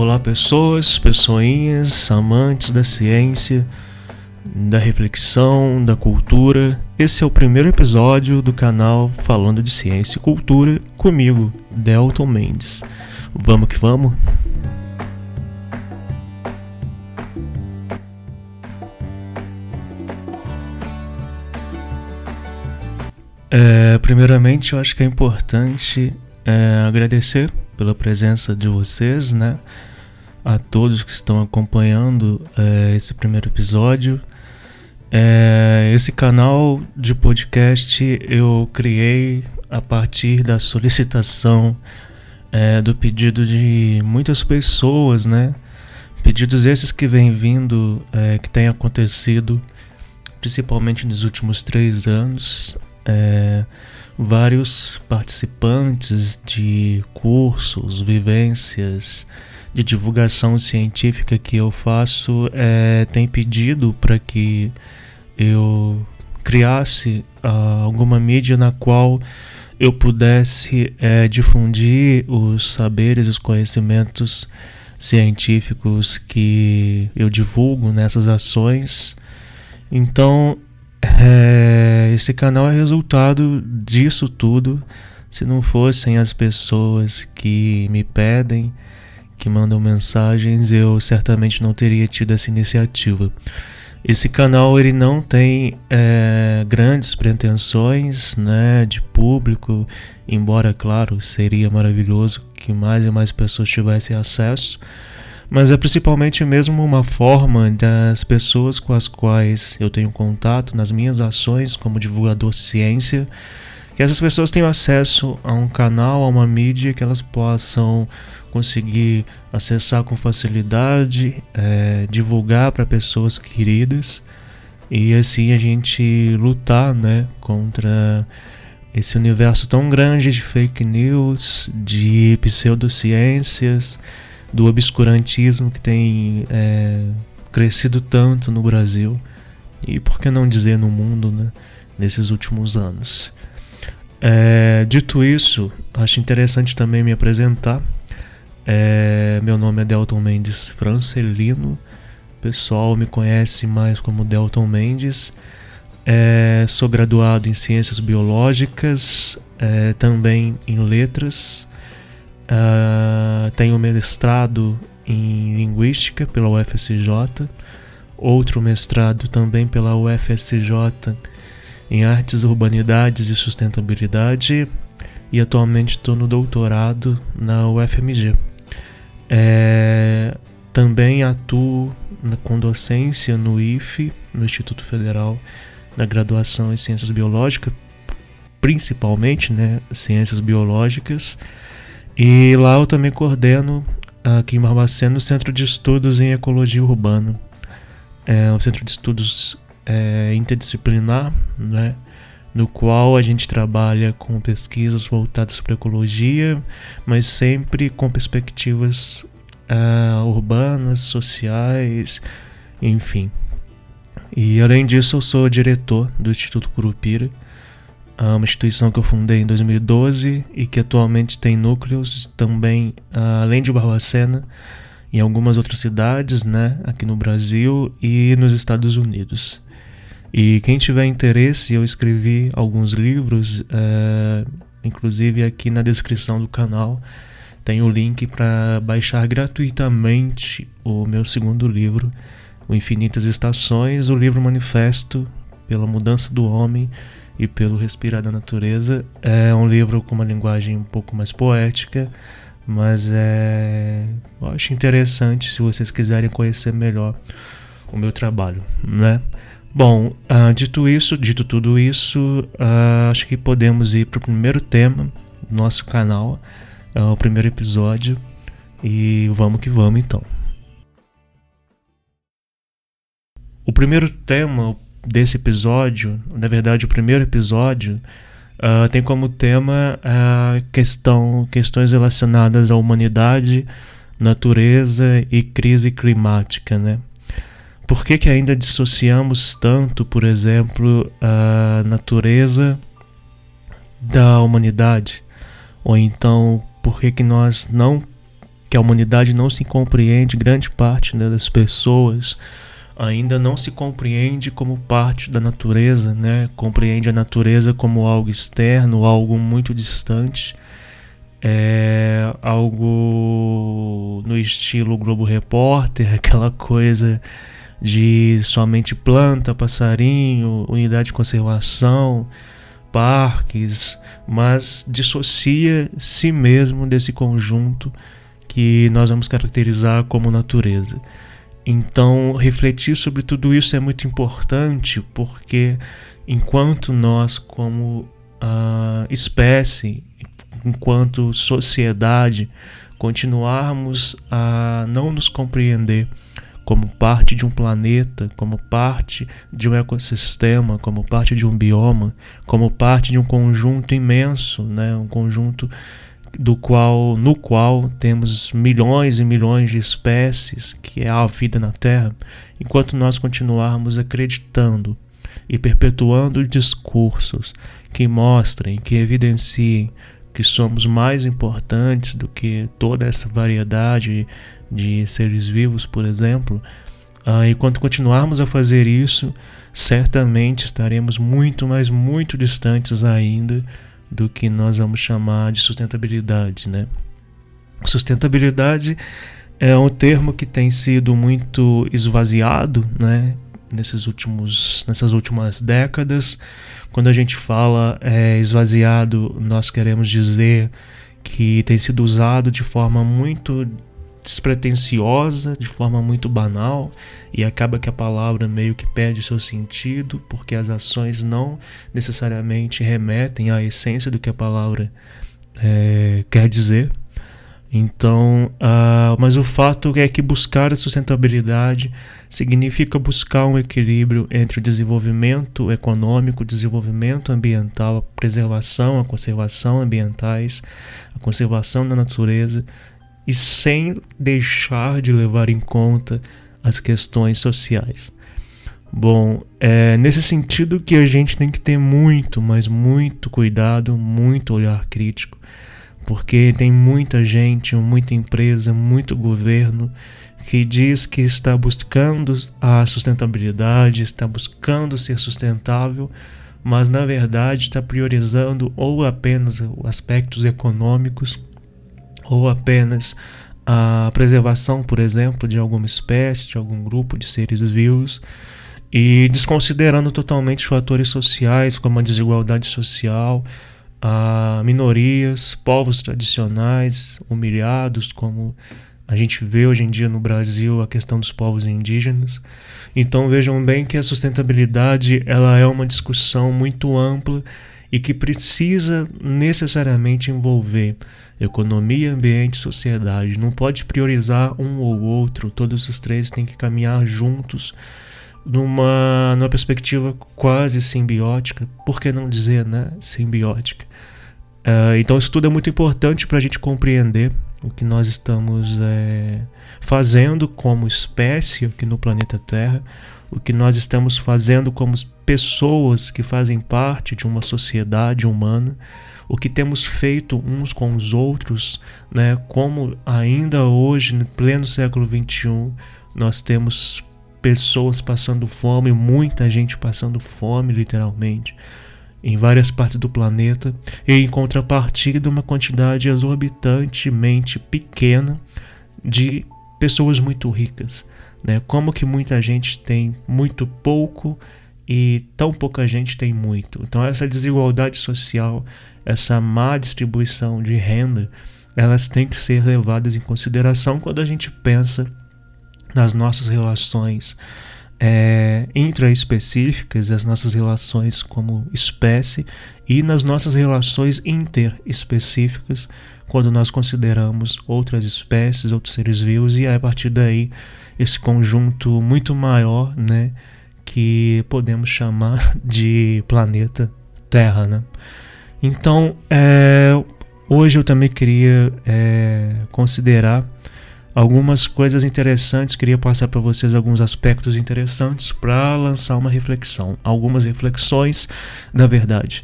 Olá, pessoas, pessoinhas, amantes da ciência, da reflexão, da cultura. Esse é o primeiro episódio do canal falando de ciência e cultura comigo, Delton Mendes. Vamos que vamos? É, primeiramente, eu acho que é importante é, agradecer pela presença de vocês, né? A todos que estão acompanhando é, esse primeiro episódio. É, esse canal de podcast eu criei a partir da solicitação é, do pedido de muitas pessoas, né? Pedidos esses que vêm vindo, é, que têm acontecido principalmente nos últimos três anos, é, vários participantes de cursos, vivências de divulgação científica que eu faço é, têm pedido para que eu criasse uh, alguma mídia na qual eu pudesse é, difundir os saberes, os conhecimentos científicos que eu divulgo nessas ações. Então, é, esse canal é resultado disso tudo. Se não fossem as pessoas que me pedem, que mandam mensagens, eu certamente não teria tido essa iniciativa. Esse canal ele não tem é, grandes pretensões né, de público, embora, claro, seria maravilhoso que mais e mais pessoas tivessem acesso mas é principalmente mesmo uma forma das pessoas com as quais eu tenho contato nas minhas ações como divulgador de ciência, que essas pessoas tenham acesso a um canal, a uma mídia que elas possam conseguir acessar com facilidade, é, divulgar para pessoas queridas e assim a gente lutar, né, contra esse universo tão grande de fake news, de pseudociências do obscurantismo que tem é, crescido tanto no Brasil e por que não dizer no mundo, né, nesses últimos anos. É, dito isso, acho interessante também me apresentar. É, meu nome é Delton Mendes Francelino. O pessoal me conhece mais como Delton Mendes. É, sou graduado em Ciências Biológicas, é, também em Letras Uh, tenho mestrado em Linguística pela UFSJ, outro mestrado também pela UFSJ em Artes, Urbanidades e Sustentabilidade e atualmente estou no doutorado na UFMG. É, também atuo na, com docência no IFE, no Instituto Federal, na graduação em Ciências Biológicas, principalmente né, Ciências Biológicas. E lá eu também coordeno aqui em Barbacena o Centro de Estudos em Ecologia Urbana. É um centro de estudos é, interdisciplinar, né? no qual a gente trabalha com pesquisas voltadas para ecologia, mas sempre com perspectivas uh, urbanas, sociais, enfim. E além disso, eu sou diretor do Instituto Curupira, uma instituição que eu fundei em 2012 e que atualmente tem núcleos também, além de Barbacena, em algumas outras cidades, né, aqui no Brasil e nos Estados Unidos. E quem tiver interesse, eu escrevi alguns livros, é, inclusive aqui na descrição do canal tem o link para baixar gratuitamente o meu segundo livro, O Infinitas Estações, o livro manifesto pela mudança do homem e pelo Respirar da Natureza. É um livro com uma linguagem um pouco mais poética, mas é, eu acho interessante se vocês quiserem conhecer melhor o meu trabalho, né? Bom, uh, dito isso, dito tudo isso, uh, acho que podemos ir para o primeiro tema do nosso canal, uh, o primeiro episódio, e vamos que vamos então. O primeiro tema, desse episódio, na verdade o primeiro episódio, tem como tema a questão, questões relacionadas à humanidade, natureza e crise climática, né? Por que, que ainda dissociamos tanto, por exemplo, a natureza da humanidade? Ou então, por que, que nós não que a humanidade não se compreende, grande parte né, das pessoas ainda não se compreende como parte da natureza, né? Compreende a natureza como algo externo, algo muito distante, é algo no estilo Globo Repórter, aquela coisa de somente planta, passarinho, unidade de conservação, parques, mas dissocia si mesmo desse conjunto que nós vamos caracterizar como natureza. Então, refletir sobre tudo isso é muito importante porque, enquanto nós, como uh, espécie, enquanto sociedade, continuarmos a não nos compreender como parte de um planeta, como parte de um ecossistema, como parte de um bioma, como parte de um conjunto imenso, né? um conjunto do qual no qual temos milhões e milhões de espécies, que é a vida na Terra, enquanto nós continuarmos acreditando e perpetuando discursos que mostrem, que evidenciem que somos mais importantes do que toda essa variedade de seres vivos, por exemplo, uh, enquanto continuarmos a fazer isso, certamente estaremos muito, mas muito distantes ainda do que nós vamos chamar de sustentabilidade, né? Sustentabilidade é um termo que tem sido muito esvaziado, né? Nesses últimos, nessas últimas décadas, quando a gente fala é, esvaziado, nós queremos dizer que tem sido usado de forma muito despretensiosa, de forma muito banal, e acaba que a palavra meio que perde seu sentido, porque as ações não necessariamente remetem à essência do que a palavra é, quer dizer. Então, uh, mas o fato é que buscar a sustentabilidade significa buscar um equilíbrio entre o desenvolvimento econômico, desenvolvimento ambiental, a preservação, a conservação ambientais, a conservação da natureza e sem deixar de levar em conta as questões sociais. Bom, é nesse sentido que a gente tem que ter muito, mas muito cuidado, muito olhar crítico, porque tem muita gente, muita empresa, muito governo que diz que está buscando a sustentabilidade, está buscando ser sustentável, mas na verdade está priorizando ou apenas aspectos econômicos ou apenas a preservação, por exemplo, de alguma espécie, de algum grupo de seres vivos, e desconsiderando totalmente fatores sociais, como a desigualdade social, a minorias, povos tradicionais humilhados, como a gente vê hoje em dia no Brasil a questão dos povos indígenas. Então vejam bem que a sustentabilidade ela é uma discussão muito ampla e que precisa necessariamente envolver economia, ambiente sociedade. Não pode priorizar um ou outro, todos os três têm que caminhar juntos numa, numa perspectiva quase simbiótica, por que não dizer né, simbiótica? Uh, então, isso tudo é muito importante para a gente compreender o que nós estamos é, fazendo como espécie aqui no planeta Terra, o que nós estamos fazendo como pessoas que fazem parte de uma sociedade humana, o que temos feito uns com os outros, né? Como ainda hoje, no pleno século XXI, nós temos pessoas passando fome, muita gente passando fome, literalmente, em várias partes do planeta, e em contrapartida, uma quantidade exorbitantemente pequena de pessoas muito ricas. Né? Como que muita gente tem muito pouco e tão pouca gente tem muito. Então essa desigualdade social, essa má distribuição de renda, elas têm que ser levadas em consideração quando a gente pensa nas nossas relações é, intraespecíficas, as nossas relações como espécie e nas nossas relações interespecíficas, quando nós consideramos outras espécies, outros seres vivos, e é a partir daí esse conjunto muito maior, né, que podemos chamar de planeta Terra, né? Então, é, hoje eu também queria é, considerar algumas coisas interessantes, queria passar para vocês alguns aspectos interessantes para lançar uma reflexão, algumas reflexões, na verdade.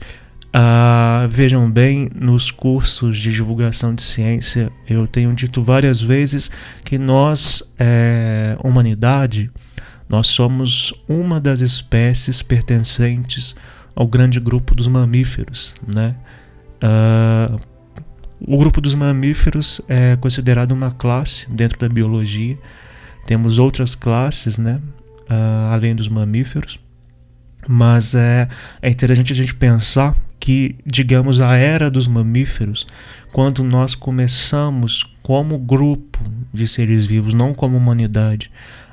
Uh, vejam bem, nos cursos de divulgação de ciência, eu tenho dito várias vezes que nós, é, humanidade, nós somos uma das espécies pertencentes ao grande grupo dos mamíferos, né? Uh, o grupo dos mamíferos é considerado uma classe dentro da biologia. Temos outras classes, né? Uh, além dos mamíferos. Mas é, é interessante a gente pensar que, digamos, a era dos mamíferos, quando nós começamos como grupo de seres vivos, não como humanidade,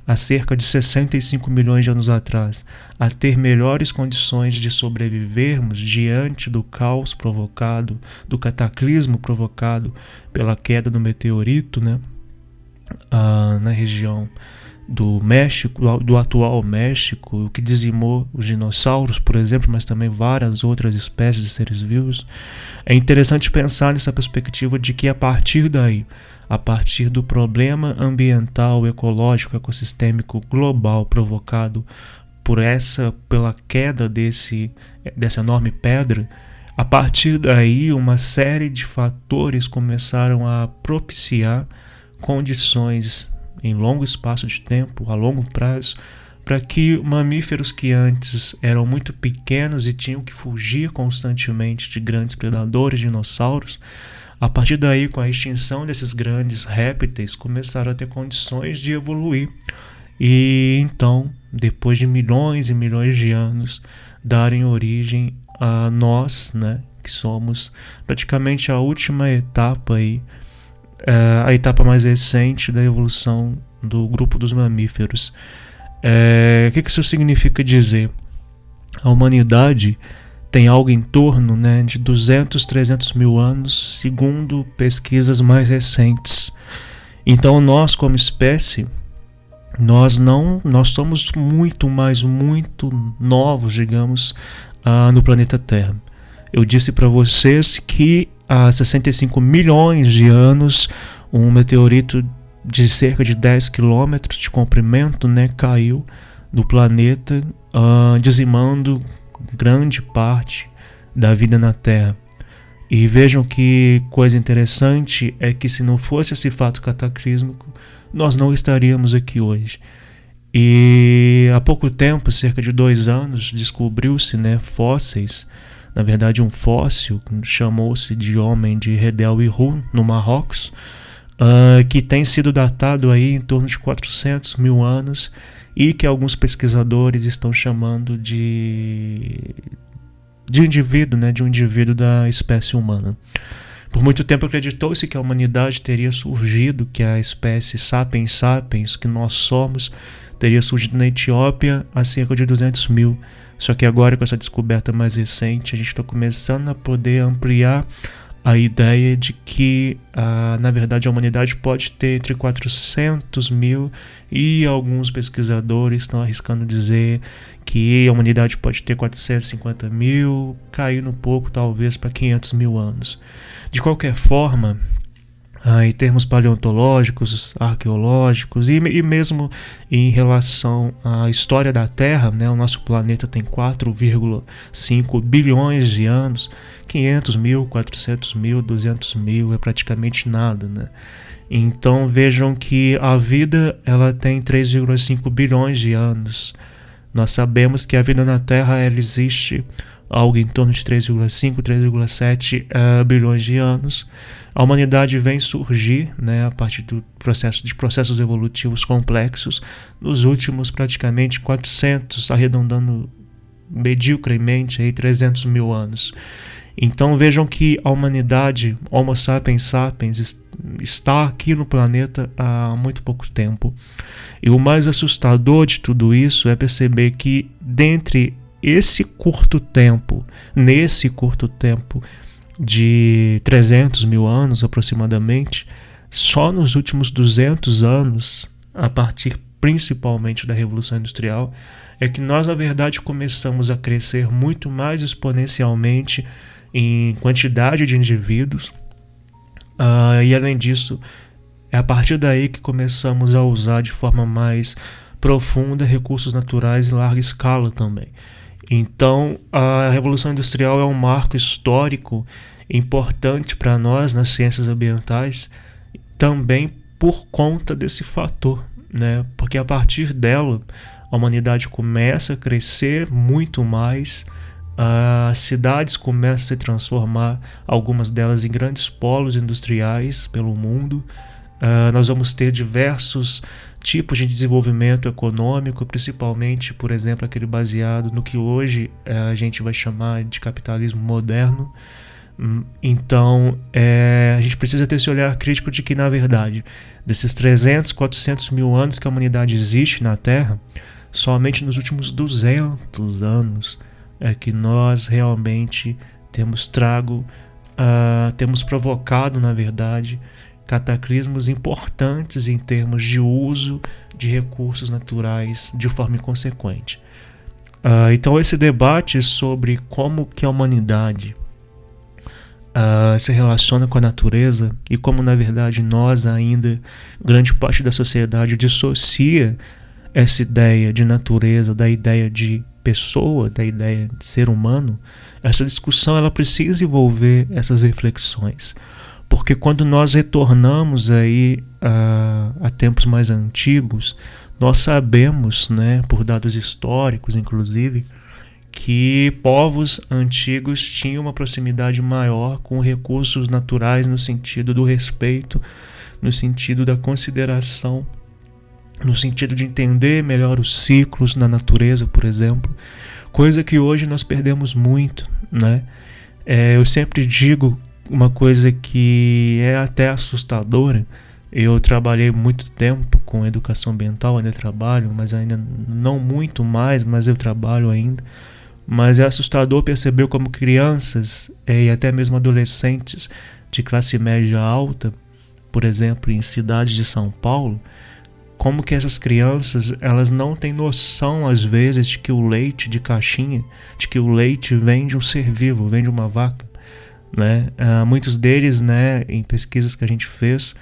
há cerca de 65 milhões de anos atrás, a ter melhores condições de sobrevivermos diante do caos provocado, do cataclismo provocado pela queda do meteorito, né? Ah, na região do México, do atual México, o que dizimou os dinossauros, por exemplo, mas também várias outras espécies de seres vivos, é interessante pensar nessa perspectiva de que a partir daí, a partir do problema ambiental, ecológico, ecossistêmico global provocado por essa pela queda desse dessa enorme pedra, a partir daí uma série de fatores começaram a propiciar condições em longo espaço de tempo, a longo prazo, para que mamíferos que antes eram muito pequenos e tinham que fugir constantemente de grandes predadores, dinossauros, a partir daí, com a extinção desses grandes répteis, começaram a ter condições de evoluir. E então, depois de milhões e milhões de anos, darem origem a nós, né, que somos praticamente a última etapa aí é, a etapa mais recente da evolução do grupo dos mamíferos. É, o que isso significa dizer? A humanidade tem algo em torno né, de 200, 300 mil anos, segundo pesquisas mais recentes. Então nós, como espécie, nós não, nós somos muito mais, muito novos, digamos, uh, no planeta Terra. Eu disse para vocês que há 65 milhões de anos, um meteorito de cerca de 10 quilômetros de comprimento né, caiu no planeta, uh, dizimando grande parte da vida na Terra. E vejam que coisa interessante é que se não fosse esse fato cataclísmico, nós não estaríamos aqui hoje. E há pouco tempo, cerca de dois anos, descobriu-se né, fósseis na verdade um fóssil, chamou-se de Homem de Redel Ihu, no Marrocos, uh, que tem sido datado aí em torno de 400 mil anos e que alguns pesquisadores estão chamando de de indivíduo, né, de um indivíduo da espécie humana. Por muito tempo acreditou-se que a humanidade teria surgido, que a espécie Sapiens sapiens, que nós somos, teria surgido na Etiópia há cerca de 200 mil só que agora, com essa descoberta mais recente, a gente está começando a poder ampliar a ideia de que, ah, na verdade, a humanidade pode ter entre 400 mil e alguns pesquisadores estão arriscando dizer que a humanidade pode ter 450 mil, caindo um pouco, talvez, para 500 mil anos. De qualquer forma, ah, em termos paleontológicos, arqueológicos e, e, mesmo em relação à história da Terra, né, o nosso planeta tem 4,5 bilhões de anos, 500 mil, 400 mil, 200 mil é praticamente nada, né? Então vejam que a vida ela tem 3,5 bilhões de anos. Nós sabemos que a vida na Terra ela existe algo em torno de 3,5, 3,7 uh, bilhões de anos. A humanidade vem surgir né, a partir do processo, de processos evolutivos complexos nos últimos praticamente 400, arredondando mediocremente aí 300 mil anos. Então vejam que a humanidade, Homo sapiens sapiens, está aqui no planeta há muito pouco tempo. E o mais assustador de tudo isso é perceber que dentre esse curto tempo, nesse curto tempo de 300 mil anos aproximadamente, só nos últimos 200 anos, a partir principalmente da Revolução Industrial, é que nós, na verdade, começamos a crescer muito mais exponencialmente em quantidade de indivíduos. Uh, e além disso, é a partir daí que começamos a usar de forma mais profunda recursos naturais em larga escala também. Então, a Revolução Industrial é um marco histórico importante para nós nas ciências ambientais, também por conta desse fator, né? Porque a partir dela a humanidade começa a crescer muito mais, as cidades começam a se transformar, algumas delas em grandes polos industriais pelo mundo. Uh, nós vamos ter diversos tipos de desenvolvimento econômico, principalmente, por exemplo, aquele baseado no que hoje uh, a gente vai chamar de capitalismo moderno. Hum, então, é, a gente precisa ter esse olhar crítico de que, na verdade, desses 300, 400 mil anos que a humanidade existe na Terra, somente nos últimos 200 anos é que nós realmente temos trago, uh, temos provocado, na verdade, cataclismos importantes em termos de uso de recursos naturais de forma inconsequente. Uh, então esse debate sobre como que a humanidade uh, se relaciona com a natureza e como na verdade nós ainda grande parte da sociedade dissocia essa ideia de natureza da ideia de pessoa, da ideia de ser humano, essa discussão ela precisa envolver essas reflexões. Porque quando nós retornamos aí a, a tempos mais antigos, nós sabemos, né, por dados históricos inclusive, que povos antigos tinham uma proximidade maior com recursos naturais no sentido do respeito, no sentido da consideração no sentido de entender melhor os ciclos na natureza, por exemplo, coisa que hoje nós perdemos muito, né? É, eu sempre digo uma coisa que é até assustadora. Eu trabalhei muito tempo com educação ambiental, ainda trabalho, mas ainda não muito mais, mas eu trabalho ainda. Mas é assustador perceber como crianças é, e até mesmo adolescentes de classe média alta, por exemplo, em cidades de São Paulo, como que essas crianças elas não têm noção às vezes de que o leite de caixinha, de que o leite vem de um ser vivo, vem de uma vaca, né? Uh, muitos deles, né, em pesquisas que a gente fez,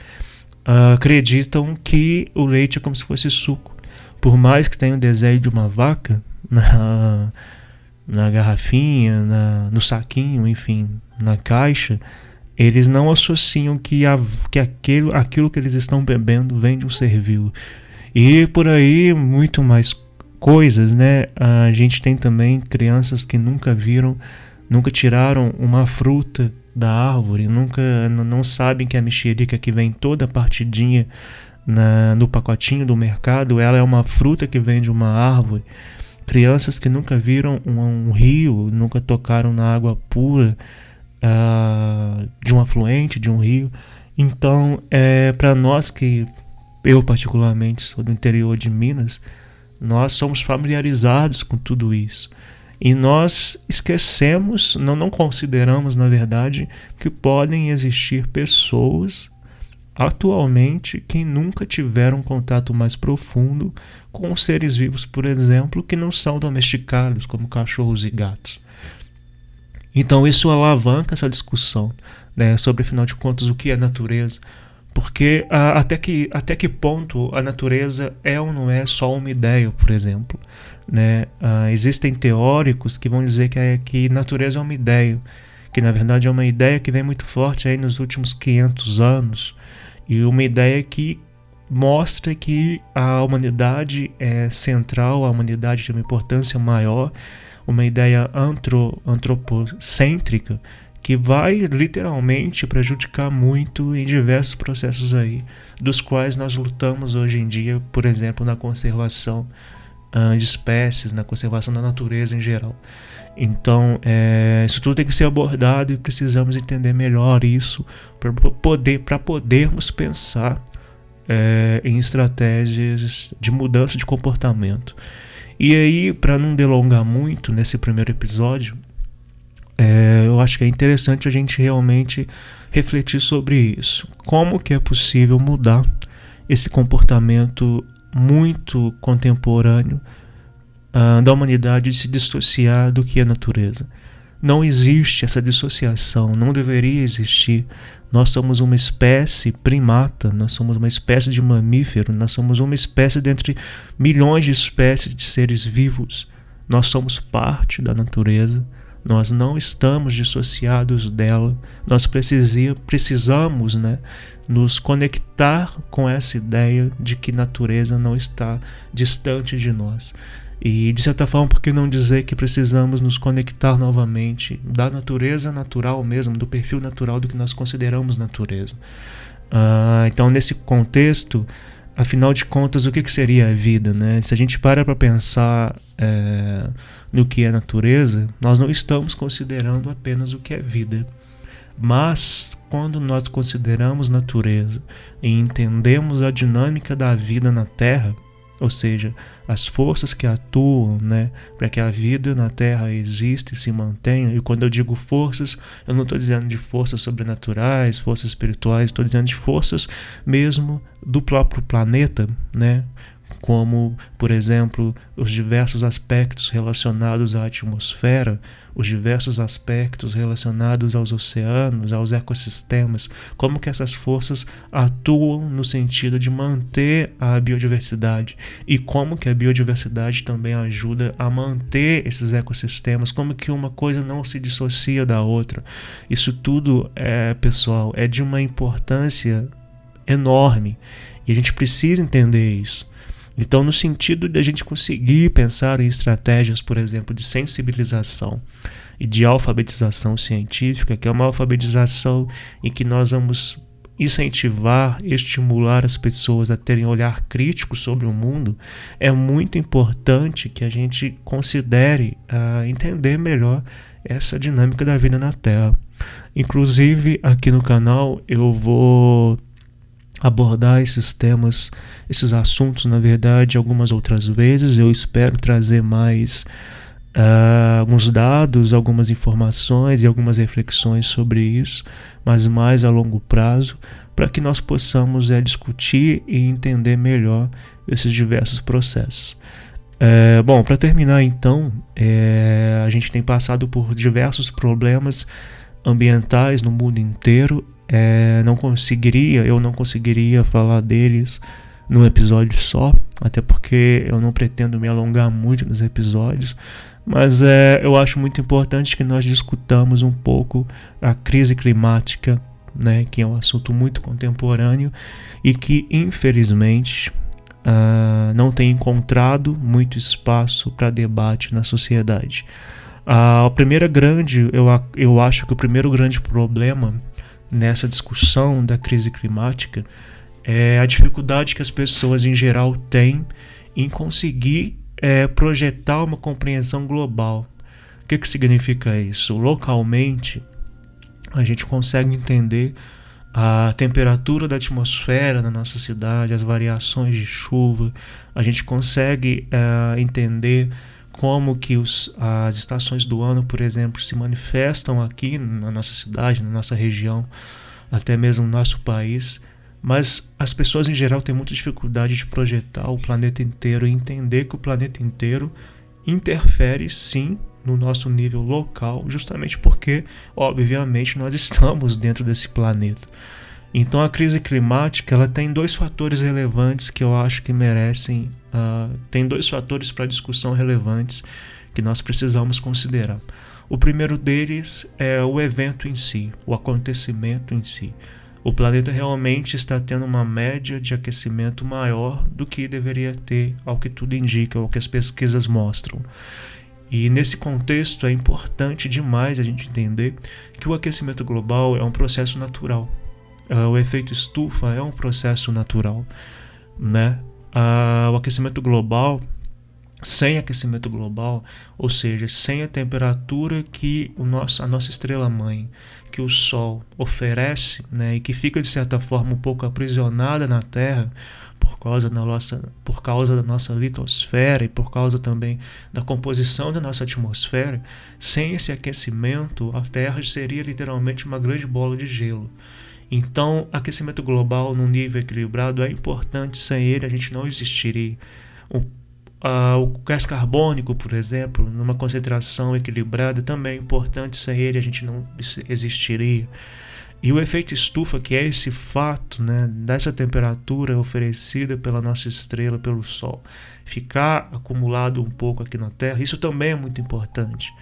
uh, acreditam que o leite é como se fosse suco, por mais que tenha o desenho de uma vaca na, na garrafinha, na, no saquinho, enfim, na caixa eles não associam que, a, que aquilo, aquilo que eles estão bebendo vem de um ser vivo. E por aí, muito mais coisas, né? A gente tem também crianças que nunca viram, nunca tiraram uma fruta da árvore, nunca não sabem que a mexerica que vem toda partidinha na, no pacotinho do mercado, ela é uma fruta que vem de uma árvore. Crianças que nunca viram um, um rio, nunca tocaram na água pura uh, de um afluente, de um rio. Então, é, para nós que eu particularmente sou do interior de Minas, nós somos familiarizados com tudo isso. E nós esquecemos, não, não consideramos, na verdade, que podem existir pessoas atualmente que nunca tiveram contato mais profundo com seres vivos, por exemplo, que não são domesticados, como cachorros e gatos. Então isso alavanca essa discussão né, sobre, afinal de contas, o que é natureza. Porque a, até, que, até que ponto a natureza é ou não é só uma ideia, por exemplo. Né? Uh, existem teóricos que vão dizer que, é, que natureza é uma ideia, que na verdade é uma ideia que vem muito forte aí nos últimos 500 anos, e uma ideia que mostra que a humanidade é central, a humanidade tem uma importância maior uma ideia antro, antropocêntrica que vai literalmente prejudicar muito em diversos processos aí, dos quais nós lutamos hoje em dia, por exemplo, na conservação uh, de espécies, na conservação da natureza em geral. Então, é, isso tudo tem que ser abordado e precisamos entender melhor isso para poder, podermos pensar é, em estratégias de mudança de comportamento. E aí, para não delongar muito nesse primeiro episódio, é, eu acho que é interessante a gente realmente refletir sobre isso. Como que é possível mudar esse comportamento muito contemporâneo uh, da humanidade de se dissociar do que é natureza? Não existe essa dissociação, não deveria existir. Nós somos uma espécie primata, nós somos uma espécie de mamífero, nós somos uma espécie dentre milhões de espécies de seres vivos. Nós somos parte da natureza, nós não estamos dissociados dela, nós precisamos né, nos conectar com essa ideia de que natureza não está distante de nós. E de certa forma, por que não dizer que precisamos nos conectar novamente da natureza natural mesmo, do perfil natural do que nós consideramos natureza? Uh, então, nesse contexto, afinal de contas, o que, que seria a vida? Né? Se a gente para para pensar é, no que é natureza, nós não estamos considerando apenas o que é vida. Mas quando nós consideramos natureza e entendemos a dinâmica da vida na Terra, ou seja, as forças que atuam né, para que a vida na Terra exista e se mantenha. E quando eu digo forças, eu não estou dizendo de forças sobrenaturais, forças espirituais, estou dizendo de forças mesmo do próprio planeta, né? Como, por exemplo, os diversos aspectos relacionados à atmosfera, os diversos aspectos relacionados aos oceanos, aos ecossistemas, como que essas forças atuam no sentido de manter a biodiversidade e como que a biodiversidade também ajuda a manter esses ecossistemas, como que uma coisa não se dissocia da outra. Isso tudo é, pessoal, é de uma importância enorme e a gente precisa entender isso. Então, no sentido de a gente conseguir pensar em estratégias, por exemplo, de sensibilização e de alfabetização científica, que é uma alfabetização em que nós vamos incentivar, estimular as pessoas a terem um olhar crítico sobre o mundo, é muito importante que a gente considere uh, entender melhor essa dinâmica da vida na Terra. Inclusive, aqui no canal eu vou abordar esses temas, esses assuntos, na verdade, algumas outras vezes. Eu espero trazer mais uh, alguns dados, algumas informações e algumas reflexões sobre isso, mas mais a longo prazo, para que nós possamos é, discutir e entender melhor esses diversos processos. É, bom, para terminar então, é, a gente tem passado por diversos problemas ambientais no mundo inteiro é, não conseguiria, eu não conseguiria falar deles num episódio só, até porque eu não pretendo me alongar muito nos episódios, mas é, eu acho muito importante que nós discutamos um pouco a crise climática, né, que é um assunto muito contemporâneo e que infelizmente uh, não tem encontrado muito espaço para debate na sociedade. Uh, a primeira grande, eu, eu acho que o primeiro grande problema nessa discussão da crise climática é a dificuldade que as pessoas em geral têm em conseguir é, projetar uma compreensão global. O que, que significa isso? Localmente, a gente consegue entender a temperatura da atmosfera na nossa cidade, as variações de chuva, a gente consegue é, entender como que os, as estações do ano, por exemplo, se manifestam aqui na nossa cidade, na nossa região, até mesmo no nosso país. Mas as pessoas em geral têm muita dificuldade de projetar o planeta inteiro e entender que o planeta inteiro interfere sim no nosso nível local, justamente porque, obviamente, nós estamos dentro desse planeta. Então a crise climática ela tem dois fatores relevantes que eu acho que merecem, uh, tem dois fatores para discussão relevantes que nós precisamos considerar. O primeiro deles é o evento em si, o acontecimento em si. O planeta realmente está tendo uma média de aquecimento maior do que deveria ter, ao que tudo indica, ao que as pesquisas mostram. E nesse contexto é importante demais a gente entender que o aquecimento global é um processo natural o efeito estufa é um processo natural, né? Uh, o aquecimento global, sem aquecimento global, ou seja, sem a temperatura que o nosso, a nossa estrela mãe, que o Sol oferece, né, e que fica de certa forma um pouco aprisionada na Terra por causa da nossa, por causa da nossa litosfera e por causa também da composição da nossa atmosfera, sem esse aquecimento, a Terra seria literalmente uma grande bola de gelo. Então, aquecimento global num nível equilibrado é importante, sem ele a gente não existiria. O, uh, o gás carbônico, por exemplo, numa concentração equilibrada também é importante, sem ele a gente não existiria. E o efeito estufa, que é esse fato né, dessa temperatura oferecida pela nossa estrela, pelo Sol, ficar acumulado um pouco aqui na Terra, isso também é muito importante.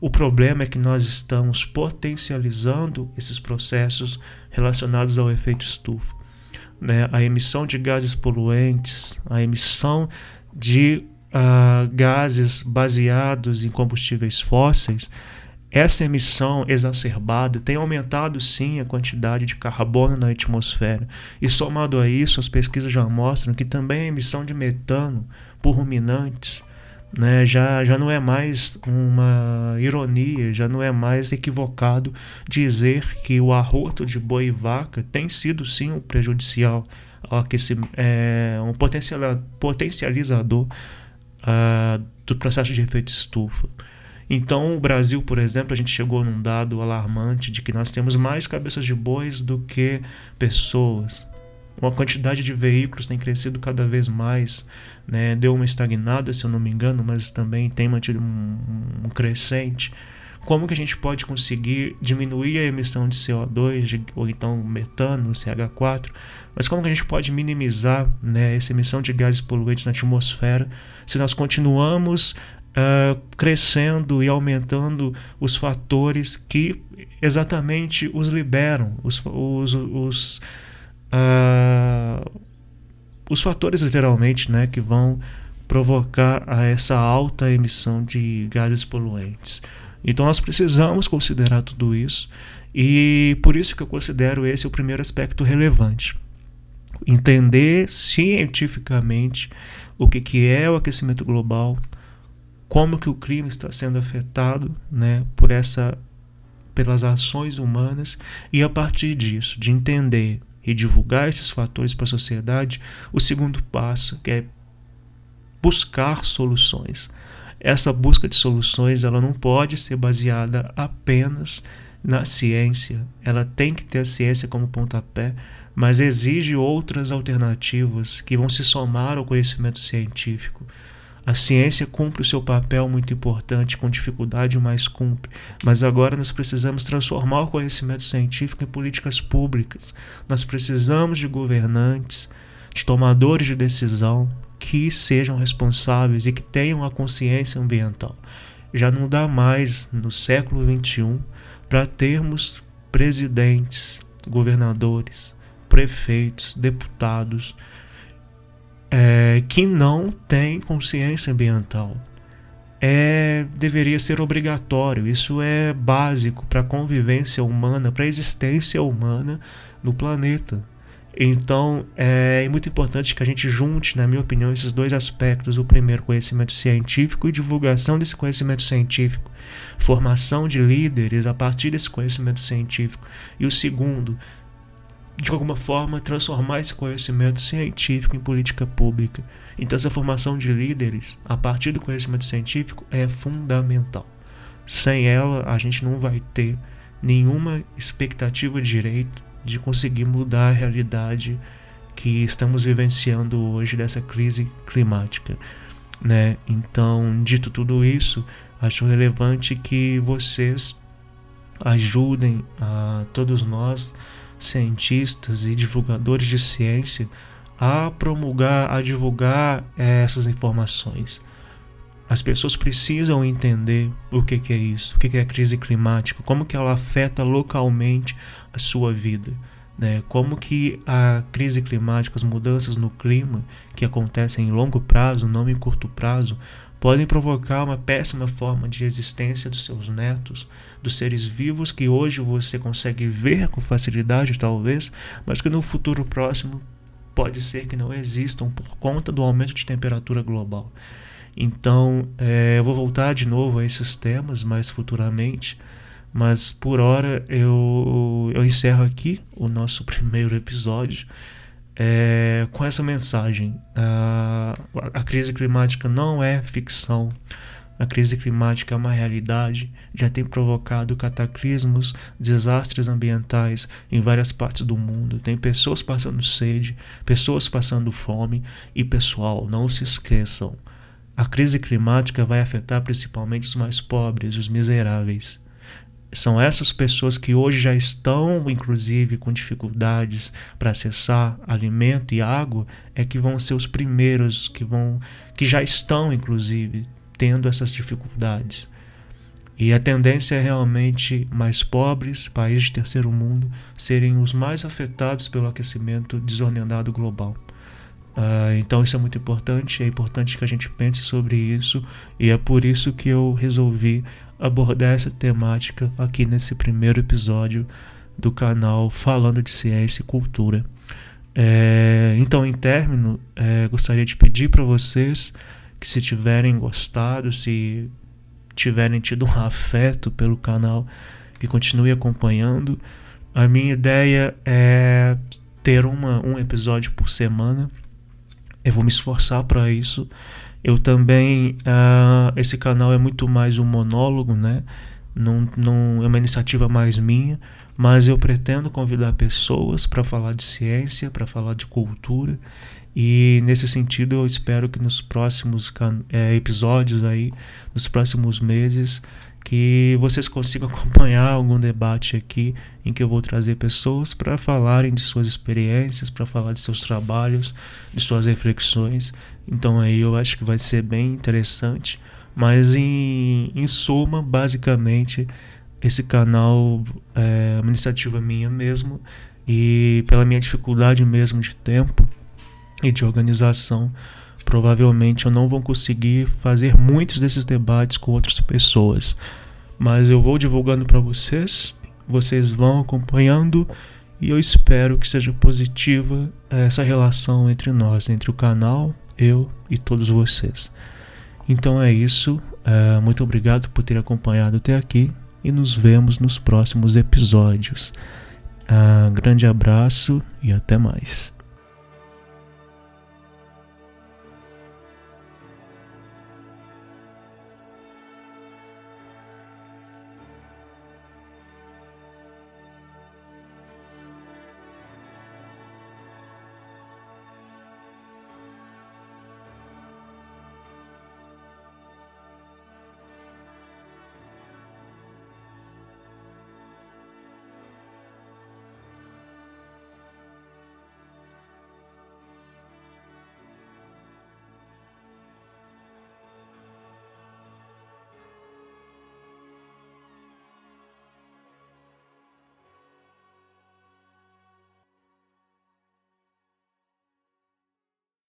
O problema é que nós estamos potencializando esses processos relacionados ao efeito estufa. Né? A emissão de gases poluentes, a emissão de uh, gases baseados em combustíveis fósseis, essa emissão exacerbada tem aumentado sim a quantidade de carbono na atmosfera. E somado a isso, as pesquisas já mostram que também a emissão de metano por ruminantes né, já, já não é mais uma ironia, já não é mais equivocado dizer que o arroto de boi e vaca tem sido sim um prejudicial é, um potencializador uh, do processo de efeito estufa. Então, o Brasil, por exemplo, a gente chegou num dado alarmante de que nós temos mais cabeças de bois do que pessoas. Uma quantidade de veículos tem crescido cada vez mais, né? deu uma estagnada, se eu não me engano, mas também tem mantido um, um crescente. Como que a gente pode conseguir diminuir a emissão de CO2 de, ou então metano, CH4, mas como que a gente pode minimizar né, essa emissão de gases poluentes na atmosfera se nós continuamos uh, crescendo e aumentando os fatores que exatamente os liberam, os, os, os, uh, os fatores literalmente né, que vão provocar a essa alta emissão de gases poluentes. Então nós precisamos considerar tudo isso e por isso que eu considero esse o primeiro aspecto relevante. Entender cientificamente o que, que é o aquecimento global, como que o crime está sendo afetado né, por essa pelas ações humanas e a partir disso de entender e divulgar esses fatores para a sociedade o segundo passo que é buscar soluções. Essa busca de soluções ela não pode ser baseada apenas na ciência. Ela tem que ter a ciência como pontapé mas exige outras alternativas que vão se somar ao conhecimento científico a ciência cumpre o seu papel muito importante, com dificuldade, mas cumpre. Mas agora nós precisamos transformar o conhecimento científico em políticas públicas. Nós precisamos de governantes, de tomadores de decisão que sejam responsáveis e que tenham a consciência ambiental. Já não dá mais, no século XXI, para termos presidentes, governadores, prefeitos, deputados é, que não tem consciência ambiental. É, deveria ser obrigatório, isso é básico para a convivência humana, para a existência humana no planeta. Então é muito importante que a gente junte, na minha opinião, esses dois aspectos: o primeiro, conhecimento científico e divulgação desse conhecimento científico, formação de líderes a partir desse conhecimento científico, e o segundo, de alguma forma, transformar esse conhecimento científico em política pública. Então, essa formação de líderes a partir do conhecimento científico é fundamental. Sem ela, a gente não vai ter nenhuma expectativa de direito de conseguir mudar a realidade que estamos vivenciando hoje dessa crise climática. Né? Então, dito tudo isso, acho relevante que vocês ajudem a todos nós cientistas e divulgadores de ciência a promulgar, a divulgar essas informações. As pessoas precisam entender o que, que é isso, o que, que é a crise climática, como que ela afeta localmente a sua vida. Né? Como que a crise climática, as mudanças no clima que acontecem em longo prazo, não em curto prazo, podem provocar uma péssima forma de existência dos seus netos, dos seres vivos que hoje você consegue ver com facilidade, talvez, mas que no futuro próximo pode ser que não existam por conta do aumento de temperatura global. Então, é, eu vou voltar de novo a esses temas mais futuramente, mas por hora eu, eu encerro aqui o nosso primeiro episódio é, com essa mensagem. A, a crise climática não é ficção. A crise climática é uma realidade, já tem provocado cataclismos, desastres ambientais em várias partes do mundo. Tem pessoas passando sede, pessoas passando fome e, pessoal, não se esqueçam: a crise climática vai afetar principalmente os mais pobres, os miseráveis. São essas pessoas que hoje já estão, inclusive, com dificuldades para acessar alimento e água, é que vão ser os primeiros que vão, que já estão, inclusive, tendo essas dificuldades. E a tendência é realmente mais pobres, países de terceiro mundo, serem os mais afetados pelo aquecimento desordenado global. Uh, então isso é muito importante, é importante que a gente pense sobre isso e é por isso que eu resolvi abordar essa temática aqui nesse primeiro episódio do canal falando de ciência e cultura. É, então, em término, é, gostaria de pedir para vocês que se tiverem gostado, se tiverem tido um afeto pelo canal, que continue acompanhando. A minha ideia é ter uma, um episódio por semana. Eu vou me esforçar para isso. Eu também. Uh, esse canal é muito mais um monólogo, né? Não, não é uma iniciativa mais minha, mas eu pretendo convidar pessoas para falar de ciência, para falar de cultura. E nesse sentido, eu espero que nos próximos é, episódios aí, nos próximos meses, que vocês consigam acompanhar algum debate aqui em que eu vou trazer pessoas para falarem de suas experiências, para falar de seus trabalhos, de suas reflexões. Então aí eu acho que vai ser bem interessante. Mas em, em suma, basicamente, esse canal é uma iniciativa minha mesmo e pela minha dificuldade mesmo de tempo e de organização, provavelmente eu não vou conseguir fazer muitos desses debates com outras pessoas. Mas eu vou divulgando para vocês, vocês vão acompanhando e eu espero que seja positiva essa relação entre nós, entre o canal, eu e todos vocês. Então é isso. É, muito obrigado por ter acompanhado até aqui e nos vemos nos próximos episódios. Uh, grande abraço e até mais.